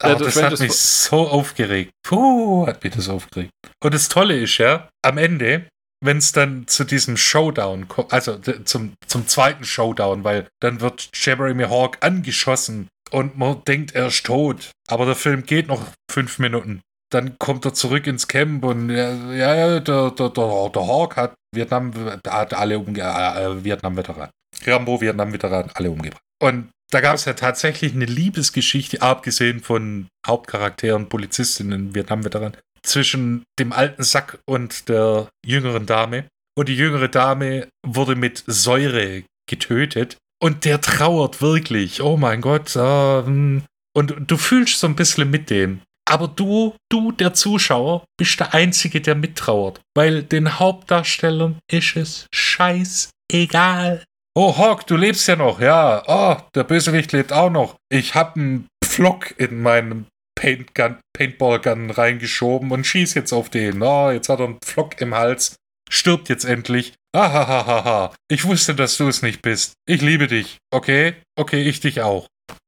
Aber ja, das, das hat das mich so aufgeregt. Puh, hat mich das aufgeregt. Und das Tolle ist ja, am Ende wenn es dann zu diesem Showdown kommt, also zum, zum zweiten Showdown, weil dann wird Jeremy Hawk angeschossen und man denkt, er ist tot. Aber der Film geht noch fünf Minuten. Dann kommt er zurück ins Camp und ja, ja der, der, der, der Hawk hat Vietnam, hat alle umge äh, Vietnam-Veteran. Rambo, Vietnam-Veteran, alle umgebracht. Und da gab es ja tatsächlich eine Liebesgeschichte, abgesehen von Hauptcharakteren, Polizistinnen, Vietnam-Veteran, zwischen dem alten Sack und der jüngeren Dame. Und die jüngere Dame wurde mit Säure getötet. Und der trauert wirklich. Oh mein Gott. Ähm, und du fühlst so ein bisschen mit dem. Aber du, du, der Zuschauer, bist der Einzige, der mittrauert. Weil den Hauptdarstellern ist es scheißegal. Oh, Hawk, du lebst ja noch. Ja, oh, der Bösewicht lebt auch noch. Ich hab einen Pflock in meinem Paintgun, Paintballgun reingeschoben und schieß jetzt auf den. Oh, jetzt hat er einen Flock im Hals. Stirbt jetzt endlich. Ahahaha. Ich wusste, dass du es nicht bist. Ich liebe dich. Okay? Okay, ich dich auch.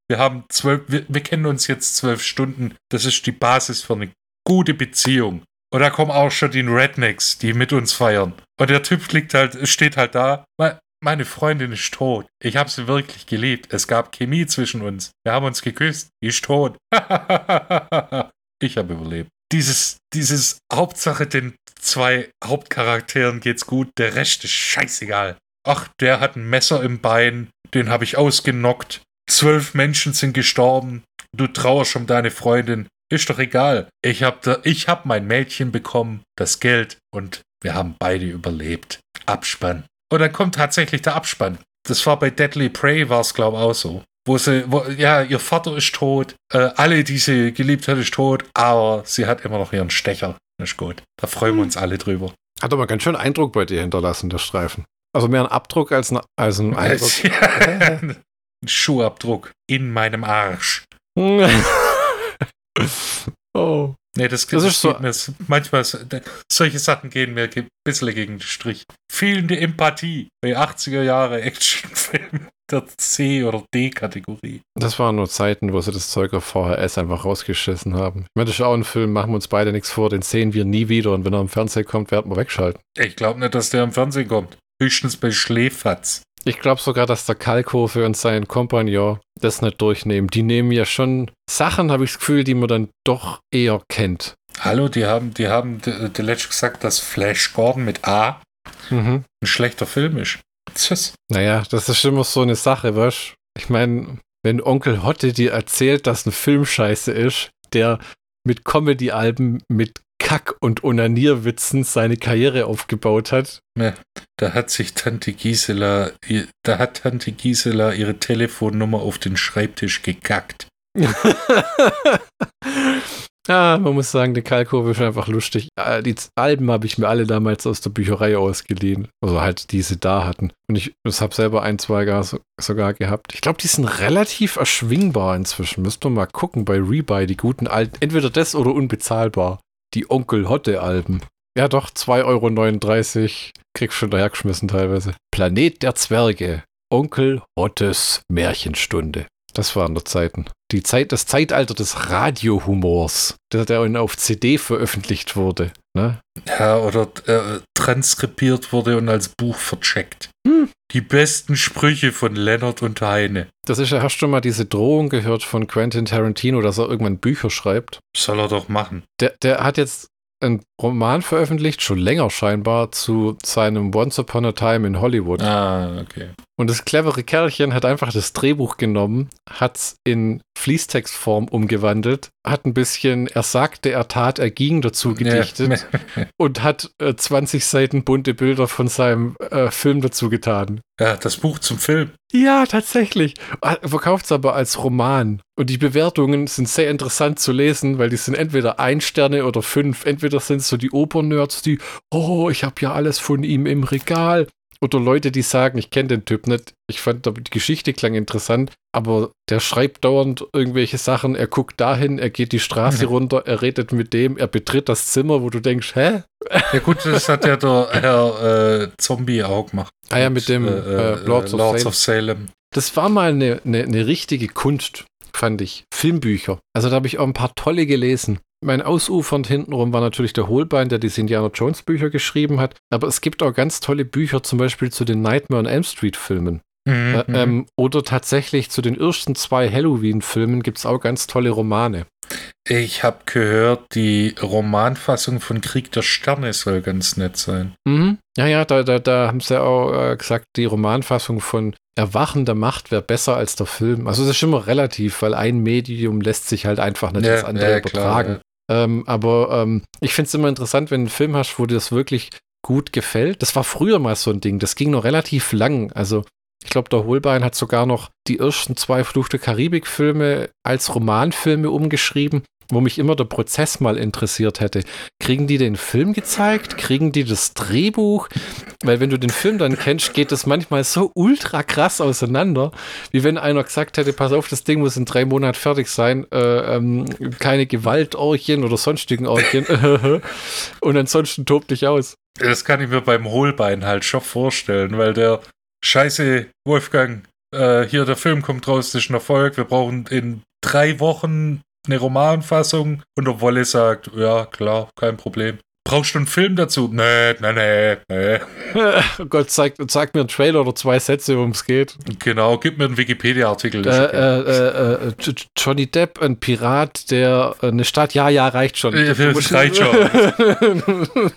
Wir haben zwölf, wir, wir kennen uns jetzt zwölf Stunden. Das ist die Basis für eine gute Beziehung. Und da kommen auch schon die Rednecks, die mit uns feiern. Und der Typ liegt halt, steht halt da. Meine Freundin ist tot. Ich habe sie wirklich geliebt. Es gab Chemie zwischen uns. Wir haben uns geküsst. Die ist tot. *laughs* ich habe überlebt. Dieses, dieses Hauptsache den zwei Hauptcharakteren geht's gut. Der Rest ist scheißegal. Ach, der hat ein Messer im Bein. Den habe ich ausgenockt. Zwölf Menschen sind gestorben. Du trauerst um deine Freundin. Ist doch egal. Ich habe hab mein Mädchen bekommen, das Geld und wir haben beide überlebt. Abspann. Und dann kommt tatsächlich der Abspann. Das war bei Deadly Prey, war es, glaube ich, auch so. Wo sie, wo, ja, ihr Vater ist tot, äh, alle, die sie geliebt hat, ist tot, aber sie hat immer noch ihren Stecher. Das ist gut. Da freuen wir uns alle drüber. Hat aber ganz schön Eindruck bei dir hinterlassen, der Streifen. Also mehr ein Abdruck als ein, als ein *laughs* Eindruck. ein Schuhabdruck in meinem Arsch. *laughs* oh. Nee, das, das, das ist so. Mir, manchmal, solche Sachen gehen mir ein bisschen gegen den Strich. Fehlende Empathie bei 80er Jahre Actionfilmen *laughs* der C- oder D-Kategorie. Das waren nur Zeiten, wo sie das Zeug auf VHS einfach rausgeschissen haben. Ich meine, das ist auch ein Film, machen wir uns beide nichts vor, den sehen wir nie wieder und wenn er im Fernsehen kommt, werden wir wegschalten. Ich glaube nicht, dass der im Fernsehen kommt. Höchstens bei Schläferz. Ich glaube sogar, dass der Kalkofe und sein Kompagnon das nicht durchnehmen. Die nehmen ja schon Sachen, habe ich das Gefühl, die man dann doch eher kennt. Hallo, die haben, die haben Letsch gesagt, dass Flash Gordon mit A mhm. ein schlechter Film ist. Tschüss. Naja, das ist immer so eine Sache, weißt Ich meine, wenn Onkel Hotte dir erzählt, dass ein Film scheiße ist, der mit Comedy-Alben mit Kack- und Onanierwitzen seine Karriere aufgebaut hat. Ja, da hat sich Tante Gisela, da hat Tante Gisela ihre Telefonnummer auf den Schreibtisch gekackt. *laughs* ja, man muss sagen, der Kalkurve ist einfach lustig. Die Alben habe ich mir alle damals aus der Bücherei ausgeliehen. Also halt diese da hatten. Und ich habe selber ein, zwei gar, sogar gehabt. Ich glaube, die sind relativ erschwingbar inzwischen. Müsst ihr mal gucken bei Rebuy, die guten alten. Entweder das oder unbezahlbar die Onkel Hotte-Alben. Ja, doch, 2,39 Euro. Kriegst schon dahergeschmissen teilweise. Planet der Zwerge. Onkel Hottes Märchenstunde. Das waren noch Zeiten. Die Zeit, das Zeitalter des Radiohumors, der, der auf CD veröffentlicht wurde. Ne? Ja, oder äh, transkribiert wurde und als Buch vercheckt. Hm. Die besten Sprüche von Leonard und Heine. Das ist ja, hast du mal diese Drohung gehört von Quentin Tarantino, dass er irgendwann Bücher schreibt? Soll er doch machen. Der, der hat jetzt einen Roman veröffentlicht, schon länger scheinbar, zu seinem Once Upon a Time in Hollywood. Ah, okay. Und das clevere Kerlchen hat einfach das Drehbuch genommen, hat es in Fließtextform umgewandelt, hat ein bisschen er sagte, er tat, er ging dazu gedichtet Ja. *laughs* und hat äh, 20 Seiten bunte Bilder von seinem äh, Film dazu getan. ja, das Buch zum Film. Ja, tatsächlich. Verkauft es aber als Roman. Und die Bewertungen sind sehr interessant zu lesen, weil die sind entweder ein Sterne oder fünf. Entweder sind es so die Opernerds, die, oh, ich habe ja alles von ihm im Regal. Oder Leute, die sagen, ich kenne den Typ nicht. Ich fand die Geschichte klang interessant, aber der schreibt dauernd irgendwelche Sachen. Er guckt dahin, er geht die Straße Mhm. *laughs* runter, er redet mit dem, er betritt das Zimmer, wo du denkst, hä? Ja gut, das hat ja der Herr äh, Zombie auch gemacht. Ah ja, mit dem äh, Lords, of Salem. of Salem. Das war mal eine, eine, eine richtige Kunst, fand ich. Filmbücher. Also da habe ich auch ein paar tolle gelesen. Mein ausufernd hintenrum war natürlich der Holbein, der diese Indiana Jones Bücher geschrieben hat. Aber es gibt auch ganz tolle Bücher, zum Beispiel zu den Nightmare on Elm Street Filmen. Mhm, Äh, ähm, oder tatsächlich zu den ersten zwei Halloween-Filmen gibt es auch ganz tolle Romane. Ich habe gehört, die Romanfassung von Krieg der Sterne soll ganz nett sein. Mhm. Ja, ja, da, da, da haben sie auch äh, gesagt, die Romanfassung von Erwachen der Macht wäre besser als der Film. Also es ist immer relativ, weil ein Medium lässt sich halt einfach nicht das andere übertragen. Ähm, aber ähm, ich finde es immer interessant, wenn du einen Film hast, wo dir das wirklich gut gefällt. Das war früher mal so ein Ding, das ging noch relativ lang. Also ich glaube, der Holbein hat sogar noch die ersten zwei Fluch der Karibik-Filme als Romanfilme umgeschrieben, wo mich immer der Prozess mal interessiert hätte. Kriegen die den Film gezeigt? Kriegen die das Drehbuch? Weil wenn du den Film dann kennst, geht das manchmal so ultra krass auseinander, wie wenn einer gesagt hätte, pass auf, das Ding muss in drei Monaten fertig sein, äh, ähm, keine Gewaltorgien oder sonstigen Orgien *laughs* und ansonsten tobt dich aus. Das kann ich mir beim Hohlbein halt schon vorstellen, weil der Scheiße, Wolfgang, äh, hier der Film kommt raus, das ist ein Erfolg, wir brauchen in drei Wochen eine Romanfassung und der Wolle sagt, ja, klar, kein Problem. Brauchst du einen Film dazu? Nee, nee, nee, nee. Oh *laughs* Gott, zeig, zeig mir einen Trailer oder zwei Sätze, worum es geht. Genau, gib mir einen Wikipedia-Artikel. Äh, okay. äh, äh, J- Johnny Depp, ein Pirat, der äh, eine Stadt, ja, ja, reicht schon. Reicht schon. *laughs*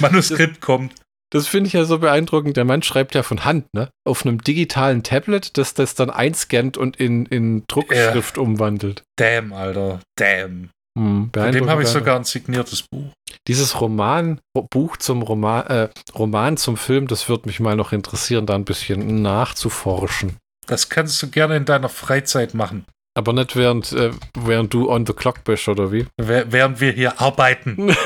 Manuskript kommt. Das finde ich ja so beeindruckend. Der Mann schreibt ja von Hand, ne? Auf einem digitalen Tablet, das das dann einscannt und in, in Druckschrift umwandelt. Damn, Alter. Damn. Hm, Bei dem habe ich sogar ein signiertes Buch. Dieses Roman, Buch zum Roman, äh, Roman zum Film, das würde mich mal noch interessieren, da ein bisschen nachzuforschen. Das kannst du gerne in deiner Freizeit machen, Aber nicht während, äh, während du on the clock bist, oder wie? wär- während wir hier arbeiten.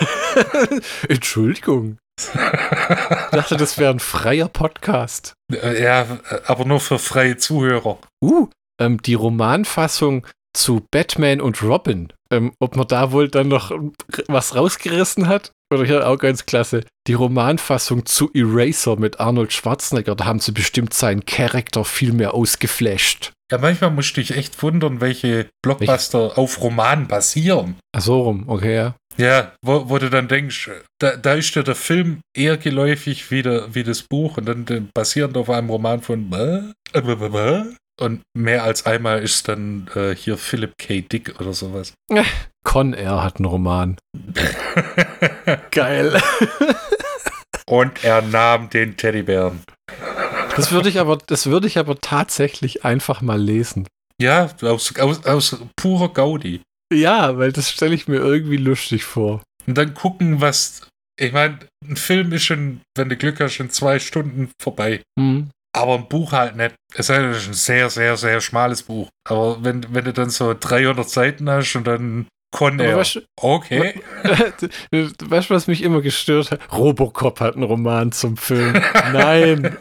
*laughs* Entschuldigung. Ich dachte, das wäre ein freier Podcast. Äh, ja, aber nur für freie Zuhörer. Uh, ähm, die Romanfassung zu Batman und Robin. Ähm, ob man da wohl dann noch was rausgerissen hat? Oder hier auch ganz klasse. Die Romanfassung zu Eraser mit Arnold Schwarzenegger. Da haben sie bestimmt seinen Charakter viel mehr ausgeflasht. Ja, manchmal musst du dich echt wundern, welche Blockbuster auf Romanen basieren. Ach so rum, okay, ja. Ja, wo, wo du dann denkst, da, da ist dir der Film eher geläufig wie, der, wie das Buch und dann, basierend auf einem Roman von? Äh, bäh, bäh? und mehr als einmal ist dann äh, hier Philip K. Dick oder sowas. *laughs* Con Air hat einen Roman. *laughs* Geil. und er nahm den Teddybären. Das würde ich aber, das würde ich aber tatsächlich einfach mal lesen. Ja, aus, aus, aus purer Gaudi. Ja, weil das stelle ich mir irgendwie lustig vor. Und dann gucken, was. Ich meine, ein Film ist schon, wenn du Glück hast, in zwei Stunden vorbei. Hm. Aber ein Buch halt nicht. Es ist ein sehr, sehr, sehr schmales Buch. Aber wenn, wenn du dann so 300 Seiten hast und dann Con Air. weißt, du- Okay. *laughs* weißt du, was mich immer gestört hat? Robocop hat einen Roman zum Film. *laughs* Nein. *laughs*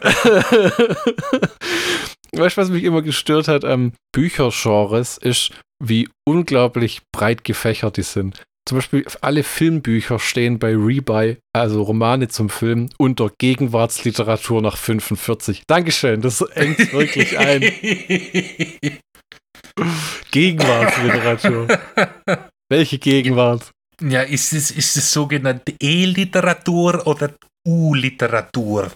weißt du, was mich immer gestört hat am Büchergenres, ist, wie unglaublich breit gefächert die sind. Zum Beispiel alle Filmbücher stehen bei Rebuy, also Romane zum Film, unter Gegenwartsliteratur nach 45. Dankeschön, das engt *laughs* wirklich ein. Gegenwartsliteratur. Welche Gegenwart? ja, ist es, ist es sogenannte E-Literatur oder U-Literatur?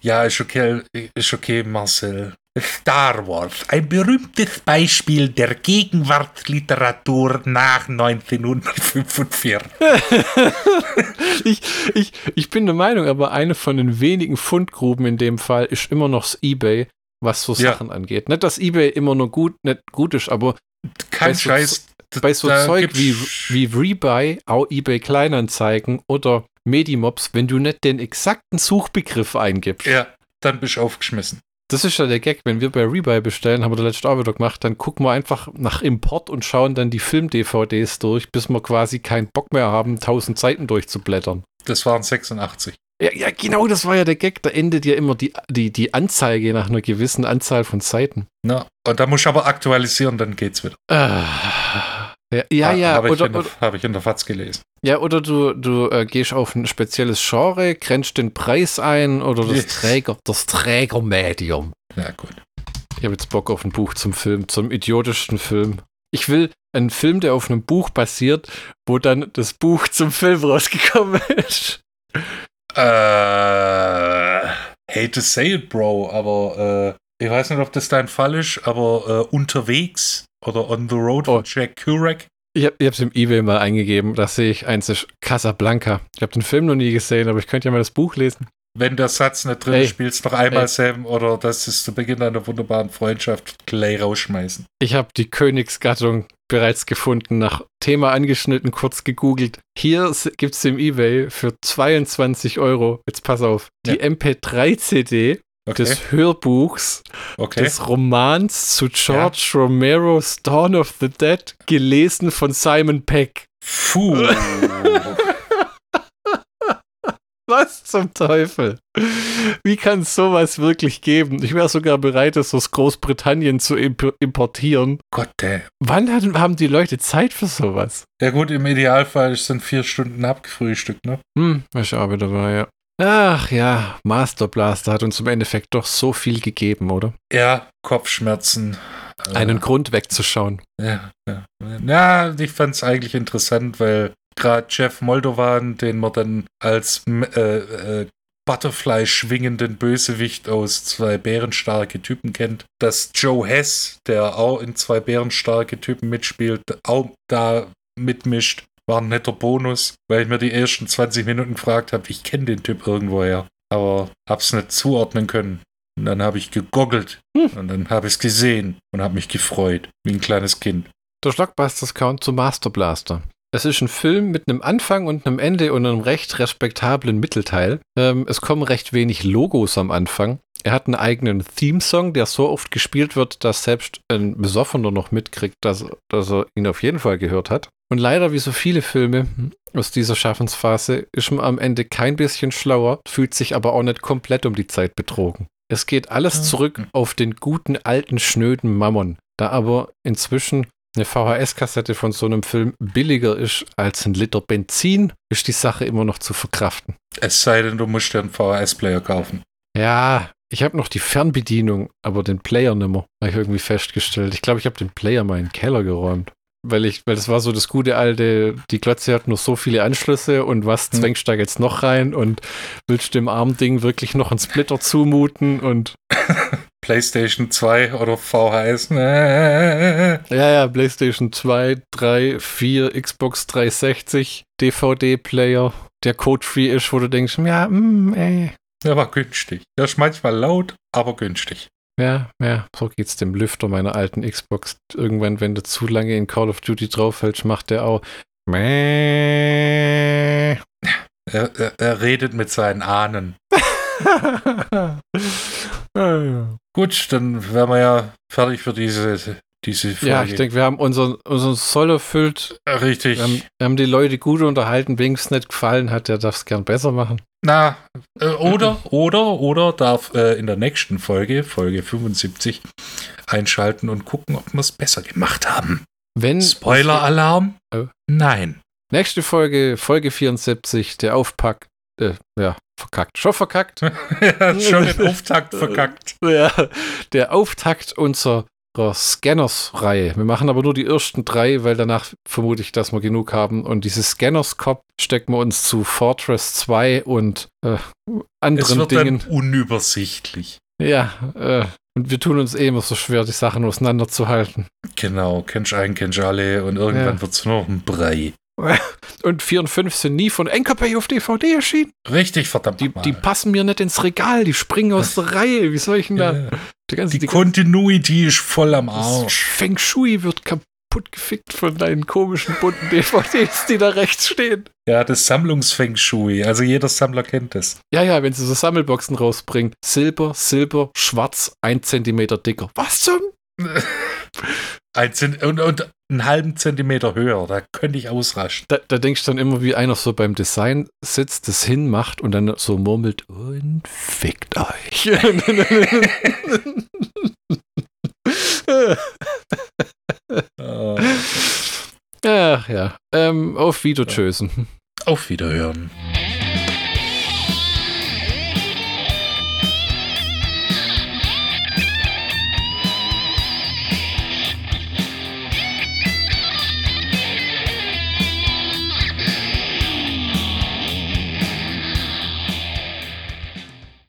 Ja, ist okay, ist okay, Marcel. Star Wars, ein berühmtes Beispiel der Gegenwartsliteratur nach 1945. *laughs* ich, ich, ich bin der Meinung, aber eine von den wenigen Fundgruben in dem Fall ist immer noch das Ebay, was so Ja. Sachen angeht. Nicht, dass Ebay immer nur gut, nicht gut ist, aber Kein Bei so- Scheiß. bei so Zeug wie, wie Rebuy, auch eBay Kleinanzeigen oder Medimobs, wenn du nicht den exakten Suchbegriff eingibst. Ja, dann bist du aufgeschmissen. Das ist ja der Gag, wenn wir bei Rebuy bestellen, haben wir der letzte auch wieder gemacht, dann gucken wir einfach nach Import und schauen dann die Film-DVDs durch, bis wir quasi keinen Bock mehr haben, 1000 Seiten durchzublättern. Das waren 86. Ja, ja, genau, das war ja der Gag. Da endet ja immer die, die, die Anzeige nach einer gewissen Anzahl von Seiten. Na, und da musst du aber aktualisieren, dann geht's wieder. Ah, ja, ja, ja, Habe ich, oder, in der- oder, hab ich in der FAZ gelesen. Ja, oder du, du äh, gehst auf ein spezielles Genre, grenzt den Preis ein oder das. Träger, das Trägermedium. Ja, gut. Ich habe jetzt Bock auf ein Buch zum Film, zum idiotischsten Film. Ich will einen Film, der auf einem Buch basiert, wo dann das Buch zum Film rausgekommen *laughs* ist. Äh, hate to say it, Bro, aber äh, ich weiß nicht, ob das dein Fall ist, aber äh, unterwegs oder on the road Oh. von Jack Kurek. Ich habe es im Ebay mal eingegeben, da sehe ich eins ist Casablanca. Ich habe den Film noch nie gesehen, aber ich könnte ja mal das Buch lesen. Wenn der Satz nicht drin Ey. ist, spielst noch einmal Ey. Sam oder das ist zu Beginn einer wunderbaren Freundschaft gleich rausschmeißen. Ich habe die Königsgattung bereits gefunden, nach Thema angeschnitten, kurz gegoogelt. Hier gibt es im Ebay für 22 Euro, jetzt pass auf, die MP3-CD Okay. des Hörbuchs okay. des Romans zu George Romero's Dawn of the Dead, gelesen von Simon Peck. Puh. *laughs* Was zum Teufel? Wie kann es sowas wirklich geben? Ich wäre sogar bereit, das aus Großbritannien zu imp importieren. Gott, damn. Wann hatten- haben die Leute Zeit für sowas? Ja gut, im Idealfall sind vier Stunden abgefrühstückt, ne? Hm, auch wieder dabei, ja. Ach ja, Master Blaster hat uns im Endeffekt doch so viel gegeben, oder? Ja, Kopfschmerzen. äh, Einen Grund wegzuschauen. Ja, ja. ja ich fand es eigentlich interessant, weil gerade Jeff Moldovan, den man dann als äh, äh, Butterfly schwingenden Bösewicht aus zwei bärenstarke Typen kennt, dass Joe Hess, der auch in zwei bärenstarke Typen mitspielt, auch da mitmischt, war ein netter Bonus, weil ich mir die ersten 20 Minuten gefragt habe, ich kenne den Typ irgendwoher, aber hab's nicht zuordnen können. Und dann habe ich gegoggelt Hm. und dann habe ich es gesehen und habe mich gefreut, wie ein kleines Kind. Der Schlockbusters Count zu Master Blaster. Es ist ein Film mit einem Anfang und einem Ende und einem recht respektablen Mittelteil. Ähm, es kommen recht wenig Logos am Anfang. Er hat einen eigenen Theme-Song, der so oft gespielt wird, dass selbst ein Besoffener noch mitkriegt, dass, dass er ihn auf jeden Fall gehört hat. Und leider, wie so viele Filme aus dieser Schaffensphase, ist man am Ende kein bisschen schlauer, fühlt sich aber auch nicht komplett um die Zeit betrogen. Es geht alles zurück auf den guten alten schnöden Mammon. Da aber inzwischen eine VHS-Kassette von so einem Film billiger ist als ein Liter Benzin, ist die Sache immer noch zu verkraften. Es sei denn, du musst dir einen VHS-Player kaufen. Ja, ich habe noch die Fernbedienung, aber den Player nimmer, habe ich irgendwie festgestellt. Ich glaube, ich habe den Player mal in den Keller geräumt. Weil ich, weil das war so das gute alte, die Glotze hat nur so viele Anschlüsse und was Hm. zwängst du da jetzt noch rein und willst dem armen Ding wirklich noch einen Splitter zumuten und *laughs* PlayStation 2 oder VHS. Äh, Ja, ja, PlayStation 2, 3, 4, Xbox 360, DVD-Player, der code-free ist, wo du denkst, ja, mm, ey. Der war günstig. Der ist manchmal laut, aber günstig. Ja, ja, so geht's dem Lüfter meiner alten Xbox. Irgendwann, wenn du zu lange in Call of Duty draufhältst, macht der auch. Mäh. Er, er, er redet mit seinen Ahnen. *laughs* Gut, dann wären wir ja fertig für diese, diese Folge. ja, ich denke, wir haben unseren, unseren Soll erfüllt. Richtig. Wir haben, wir haben die Leute gut unterhalten. Wem es nicht gefallen hat, der darf es gern besser machen. Na, äh, oder, oder, oder darf äh, in der nächsten Folge, Folge 75, einschalten und gucken, ob wir es besser gemacht haben. Wenn Spoiler-Alarm? Oh. Nein. Nächste Folge, Folge 74, der Aufpack. Äh, ja, verkackt. Schon verkackt. *laughs* ja, schon den Auftakt verkackt. *laughs* ja, der Auftakt unserer Scanners-Reihe. Wir machen aber nur die ersten drei, weil danach vermute ich, dass wir genug haben. Und diese Scanners-Cop stecken wir uns zu Fortress 2 und äh, Es anderen wird Dingen. dann unübersichtlich. Ja, äh, Und wir tun uns eh immer so schwer, die Sachen auseinanderzuhalten. Genau, kennst einen, kennst alle und irgendwann Ja. wird's nur noch ein Brei. *laughs* Und 4 und 5 sind nie von Enkerpay auf DVD erschienen. Richtig, verdammt Die, die passen mir nicht ins Regal, die springen aus der *laughs* Reihe. Wie soll ich denn da? ja. Die ganze, Die die Continuity ist voll am Arsch. Feng Shui wird kaputt gefickt von deinen komischen bunten *laughs* DVDs, die da rechts stehen. Ja, das Sammlungsfeng Shui. Also jeder Sammler kennt das. Ja, ja, wenn sie so Sammelboxen rausbringen. Silber, Silber, schwarz, ein Zentimeter dicker. Was zum? Ein Zent und, und einen halben Zentimeter höher. Da könnte ich ausraschen. Da, da denkst du dann immer, wie einer so beim Design sitzt, das hinmacht und dann so murmelt, und fickt euch. *laughs* Ach ja, ähm, auf Wiedertschösen. auf Wiederhören.